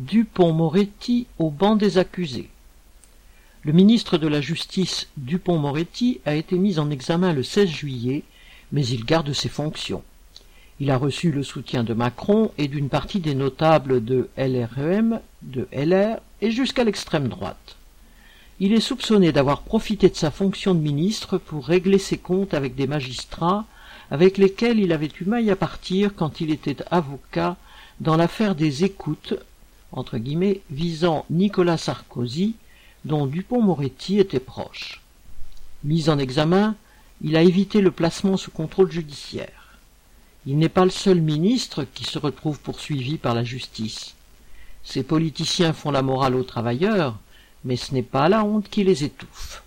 Dupont-Moretti au banc des accusés. Le ministre de la Justice Dupont-Moretti a été mis en examen le 16 juillet, mais il garde ses fonctions. Il a reçu le soutien de Macron et d'une partie des notables de LREM, de LR et jusqu'à l'extrême droite. Il est soupçonné d'avoir profité de sa fonction de ministre pour régler ses comptes avec des magistrats avec lesquels il avait eu maille à partir quand il était avocat dans l'affaire des écoutes entre guillemets, visant Nicolas Sarkozy, dont Dupont-Moretti était proche. Mis en examen, il a évité le placement sous contrôle judiciaire. Il n'est pas le seul ministre qui se retrouve poursuivi par la justice. Ces politiciens font la morale aux travailleurs, mais ce n'est pas la honte qui les étouffe.